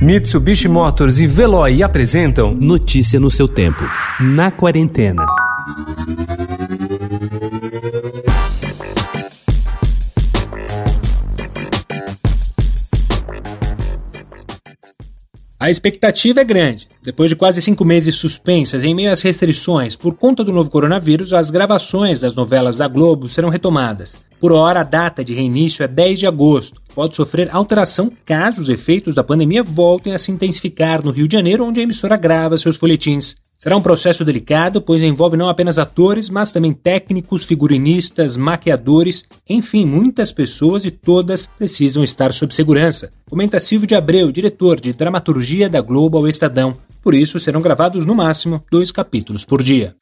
Mitsubishi Motors e Veloy apresentam Notícia no seu tempo. Na quarentena. A expectativa é grande. Depois de quase cinco meses suspensas em meio às restrições por conta do novo coronavírus, as gravações das novelas da Globo serão retomadas. Por hora, a data de reinício é 10 de agosto. Pode sofrer alteração caso os efeitos da pandemia voltem a se intensificar no Rio de Janeiro, onde a emissora grava seus folhetins. Será um processo delicado, pois envolve não apenas atores, mas também técnicos, figurinistas, maquiadores, enfim, muitas pessoas e todas precisam estar sob segurança. Comenta Silvio de Abreu, diretor de dramaturgia da Globo ao Estadão. Por isso, serão gravados no máximo dois capítulos por dia.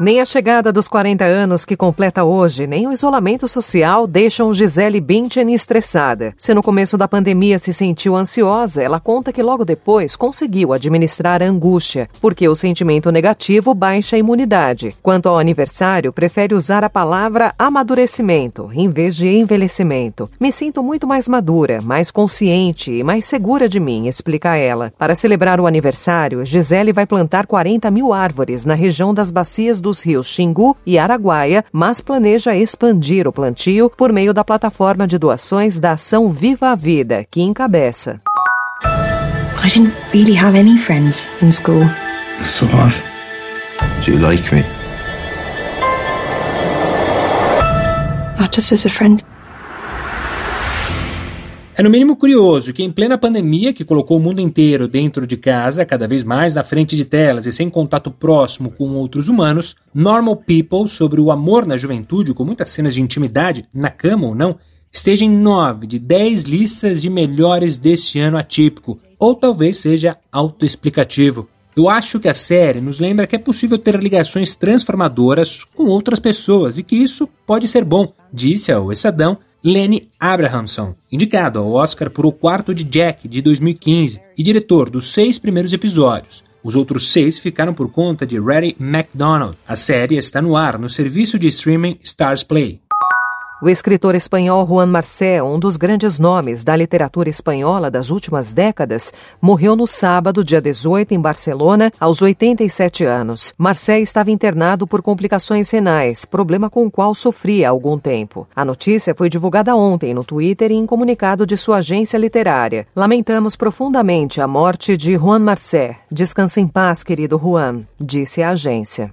Nem a chegada dos 40 anos que completa hoje, nem o isolamento social deixam Gisele Bündchen estressada. Se no começo da pandemia se sentiu ansiosa, ela conta que logo depois conseguiu administrar a angústia, porque o sentimento negativo baixa a imunidade. Quanto ao aniversário, prefere usar a palavra amadurecimento em vez de envelhecimento. Me sinto muito mais madura, mais consciente e mais segura de mim, explica ela. Para celebrar o aniversário, Gisele vai plantar 40 mil árvores na região das bacias dos rios Xingu e Araguaia, mas planeja expandir o plantio por meio da plataforma de doações da Ação Viva a Vida, que encabeça. I didn't really have any friends in school. So what? Do you like me? Not just as a friend. É no mínimo curioso que, em plena pandemia que colocou o mundo inteiro dentro de casa, cada vez mais na frente de telas e sem contato próximo com outros humanos, Normal People, sobre o amor na juventude, com muitas cenas de intimidade, na cama ou não, esteja em nove de dez listas de melhores deste ano atípico, ou talvez seja autoexplicativo. Eu acho que a série nos lembra que é possível ter ligações transformadoras com outras pessoas e que isso pode ser bom, disse ao Estadão Lenny Abrahamson, indicado ao Oscar por O Quarto de Jack de 2015 e diretor dos seis primeiros episódios. Os outros seis ficaram por conta de Reddy MacDonald. A série está no ar no serviço de streaming Stars Play. O escritor espanhol Juan Marcé, um dos grandes nomes da literatura espanhola das últimas décadas, morreu no sábado, dia 18, em Barcelona, aos 87 anos. Marcé estava internado por complicações renais, problema com o qual sofria há algum tempo. A notícia foi divulgada ontem no Twitter em comunicado de sua agência literária. Lamentamos profundamente a morte de Juan Marcé. Descanse em paz, querido Juan, disse a agência.